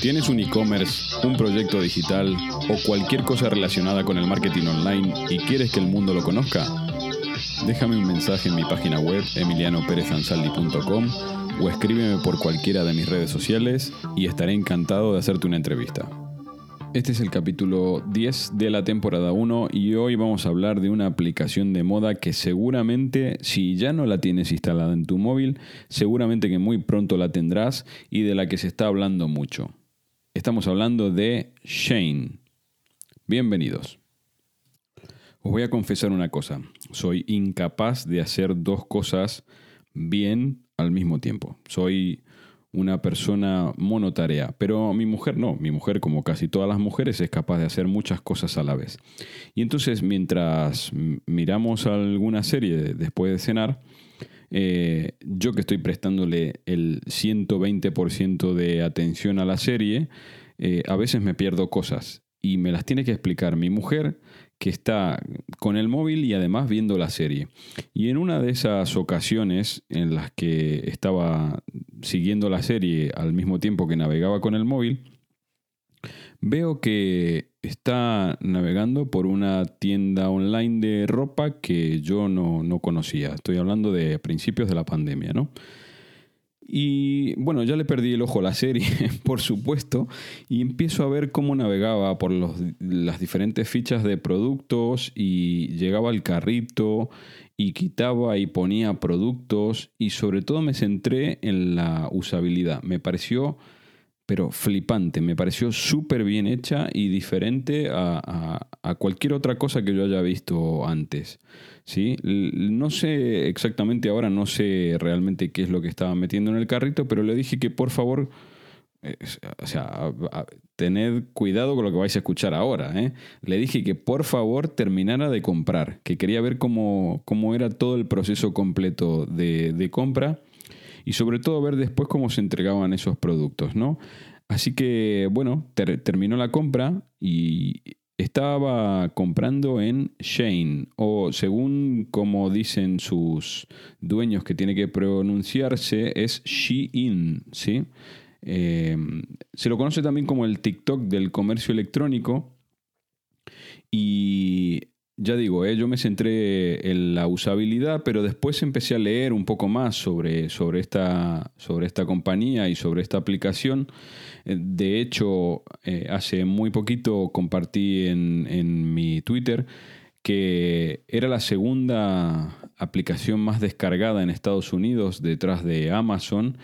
¿Tienes un e-commerce, un proyecto digital o cualquier cosa relacionada con el marketing online y quieres que el mundo lo conozca? Déjame un mensaje en mi página web emilianoperezansaldi.com o escríbeme por cualquiera de mis redes sociales y estaré encantado de hacerte una entrevista. Este es el capítulo 10 de la temporada 1 y hoy vamos a hablar de una aplicación de moda que seguramente, si ya no la tienes instalada en tu móvil, seguramente que muy pronto la tendrás y de la que se está hablando mucho. Estamos hablando de Shane. Bienvenidos. Os voy a confesar una cosa, soy incapaz de hacer dos cosas bien al mismo tiempo. Soy una persona monotarea, pero mi mujer no, mi mujer como casi todas las mujeres es capaz de hacer muchas cosas a la vez. Y entonces mientras miramos alguna serie después de cenar, eh, yo que estoy prestándole el 120% de atención a la serie, eh, a veces me pierdo cosas y me las tiene que explicar mi mujer que está con el móvil y además viendo la serie. Y en una de esas ocasiones en las que estaba siguiendo la serie al mismo tiempo que navegaba con el móvil, veo que está navegando por una tienda online de ropa que yo no, no conocía. Estoy hablando de principios de la pandemia, ¿no? Y bueno, ya le perdí el ojo a la serie, por supuesto, y empiezo a ver cómo navegaba por las diferentes fichas de productos y llegaba al carrito y quitaba y ponía productos y sobre todo me centré en la usabilidad. Me pareció, pero flipante, me pareció súper bien hecha y diferente a, a, cualquier otra cosa que yo haya visto antes. ¿sí? No sé exactamente ahora, no sé realmente qué es lo que estaba metiendo en el carrito, pero le dije que por favor, o sea, tened cuidado con lo que vais a escuchar ahora. ¿eh? Le dije que por favor terminara de comprar, que quería ver cómo, cómo era todo el proceso completo de, de compra y sobre todo ver después cómo se entregaban esos productos, ¿no? Así que, bueno, ter terminó la compra y estaba comprando en Shane, o según como dicen sus dueños que tiene que pronunciarse, es Shein, ¿sí? Eh, se lo conoce también como el TikTok del comercio electrónico y ya digo, eh, yo me centré en la usabilidad, pero después empecé a leer un poco más sobre, sobre, esta, sobre esta compañía y sobre esta aplicación. Eh, de hecho, eh, hace muy poquito compartí en, en mi Twitter que era la segunda aplicación más descargada en Estados Unidos detrás de Amazon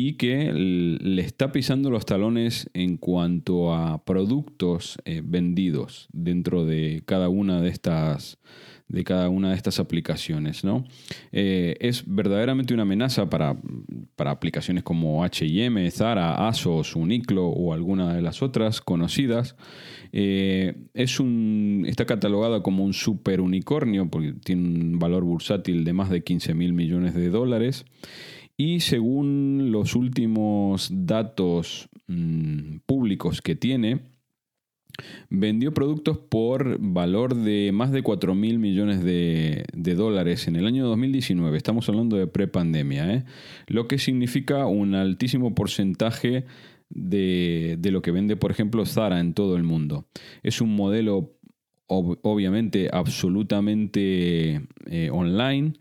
y que le está pisando los talones en cuanto a productos eh, vendidos dentro de cada una de estas de cada una de estas aplicaciones. ¿no? Eh, es verdaderamente una amenaza para, para aplicaciones como HM, Zara, ASOS, Uniqlo o alguna de las otras conocidas. Eh, es un, está catalogada como un super unicornio porque tiene un valor bursátil de más de 15 mil millones de dólares. Y según los últimos datos mmm, públicos que tiene, vendió productos por valor de más de 4 mil millones de, dólares en el año 2019. Estamos hablando de prepandemia, ¿eh? lo que significa un altísimo porcentaje de, de, lo que vende, por ejemplo, Zara en todo el mundo. Es un modelo ob obviamente absolutamente eh, online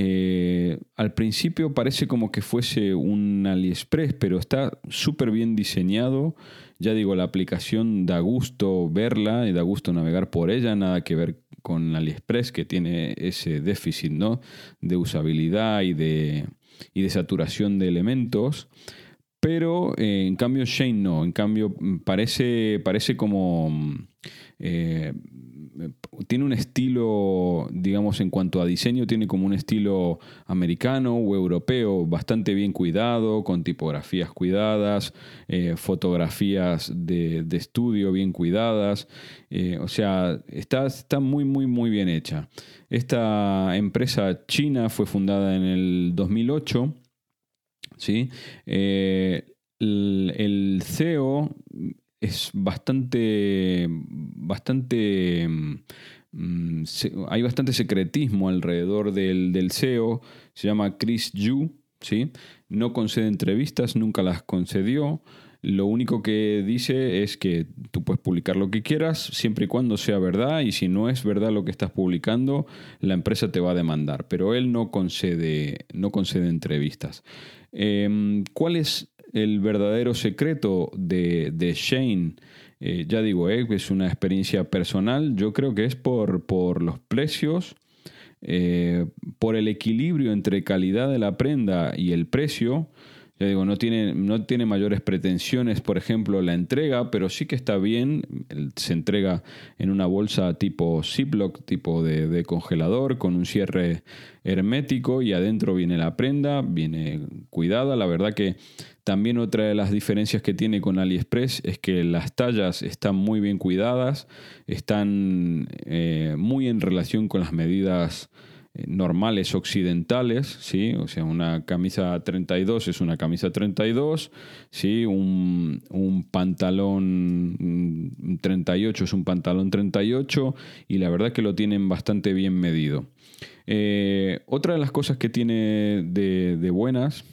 eh, al principio parece como que fuese un AliExpress, pero está súper bien diseñado. Ya digo, la aplicación da gusto verla y da gusto navegar por ella, nada que ver con AliExpress que tiene ese déficit ¿no? de usabilidad y de, y saturación de elementos. Pero eh, en cambio Shane no, en cambio parece, parece como... Eh, tiene un estilo, digamos, en cuanto a diseño, tiene como un estilo americano o europeo bastante bien cuidado, con tipografías cuidadas, eh, fotografías de, estudio bien cuidadas. Eh, o sea, está, está muy, muy, muy bien hecha. Esta empresa china fue fundada en el 2008. ¿sí? el, el CEO es bastante, bastante, mm, hay bastante secretismo alrededor del, del, CEO, se llama Chris Yu, ¿sí? no concede entrevistas, nunca las concedió, lo único que dice es que tú puedes publicar lo que quieras siempre y cuando sea verdad y si no es verdad lo que estás publicando, la empresa te va a demandar, pero él no concede, no concede entrevistas. Em, ¿Cuál es el verdadero secreto de, Shane, eh, ya digo, eh, es una experiencia personal, yo creo que es por, por los precios, eh, por el equilibrio entre calidad de la prenda y el precio. Ya digo, no tiene, no tiene mayores pretensiones, por ejemplo, la entrega, pero sí que está bien. Se entrega en una bolsa tipo Ziploc, tipo de, congelador, con un cierre hermético y adentro viene la prenda, viene cuidada. La verdad que también otra de las diferencias que tiene con AliExpress es que las tallas están muy bien cuidadas, están eh, muy en relación con las medidas normales occidentales, ¿sí? O sea, una camisa 32 es una camisa 32, ¿sí? Un, pantalón 38 es un pantalón 38 y la verdad que lo tienen bastante bien medido. Eh, otra de las cosas que tiene de buenas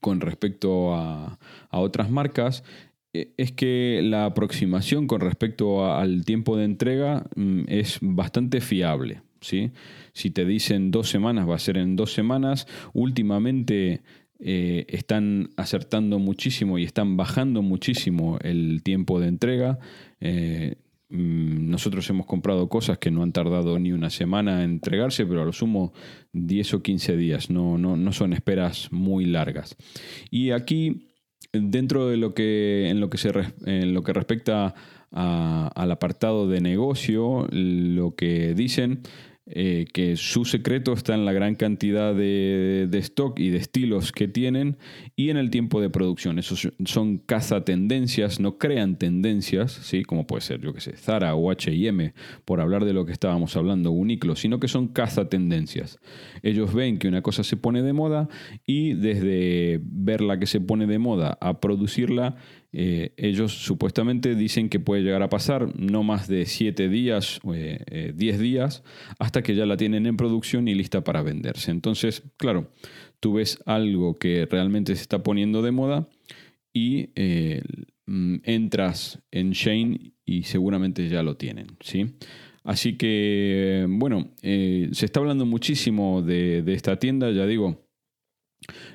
con respecto a, otras marcas es que la aproximación con respecto al tiempo de entrega mm, es bastante fiable. ¿Sí? Si te dicen dos semanas, va a ser en dos semanas. Últimamente eh, están acertando muchísimo y están bajando muchísimo el tiempo de entrega. Eh, Mm, nosotros hemos comprado cosas que no han tardado ni una semana en entregarse, pero a lo sumo 10 o 15 días, no, no, son esperas muy largas. Y aquí, dentro de lo que, en, lo que se, en lo que respecta al apartado de negocio, lo que dicen eh, que su secreto está en la gran cantidad de, stock y de estilos que tienen y en el tiempo de producción. Esos son caza tendencias, no crean tendencias, ¿sí? como puede ser, yo que sé, Zara o HM, por hablar de lo que estábamos hablando, Uniclo, sino que son caza tendencias. Ellos ven que una cosa se pone de moda y desde ver la que se pone de moda a producirla, eh, ellos supuestamente dicen que puede llegar a pasar no más de 7 días, o 10 eh, días, hasta que ya la tienen en producción y lista para venderse. Entonces, claro, tú ves algo que realmente se está poniendo de moda y eh, mm, entras en Shane y seguramente ya lo tienen, ¿sí? Así que, bueno, se está hablando muchísimo de, de esta tienda, ya digo,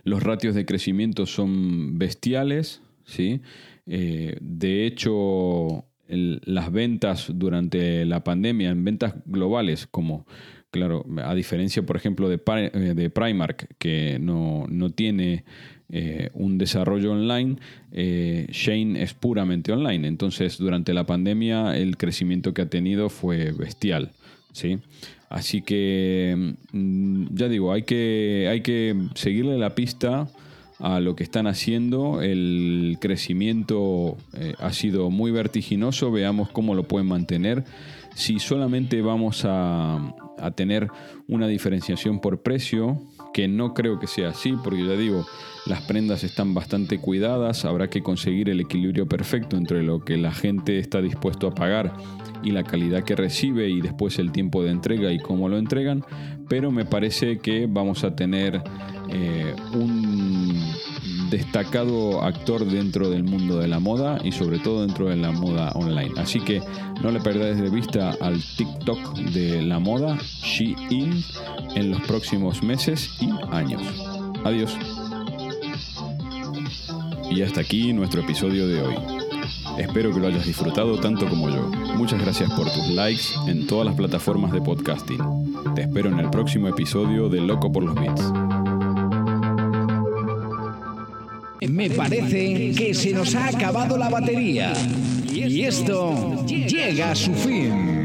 los ratios de crecimiento son bestiales, ¿sí? Eh, de hecho, las ventas durante la pandemia, en ventas globales, como, claro, a diferencia, por ejemplo, de, eh, de Primark, que no, tiene eh, un desarrollo online, Shane es puramente online. Entonces, durante la pandemia, el crecimiento que ha tenido fue bestial. ¿sí? Así que, mm, ya digo, hay que, hay que seguirle la pista a lo que están haciendo. El crecimiento eh, ha sido muy vertiginoso, veamos cómo lo pueden mantener. Si solamente vamos a, a tener una diferenciación por precio, que no creo que sea así, porque ya digo, las prendas están bastante cuidadas, habrá que conseguir el equilibrio perfecto entre lo que la gente está dispuesto a pagar y la calidad que recibe y después el tiempo de entrega y cómo lo entregan, pero me parece que vamos a tener eh, un destacado actor dentro del mundo de la moda y sobre todo dentro de la moda online. Así que no le perdáis de vista al TikTok de la moda, Shein, en los próximos meses y años. Adiós. Y hasta aquí nuestro episodio de hoy. Espero que lo hayas disfrutado tanto como yo. Muchas gracias por tus likes en todas las plataformas de podcasting. Te espero en el próximo episodio de Loco por los Beats. Me parece que se nos ha acabado la batería y esto llega a su fin.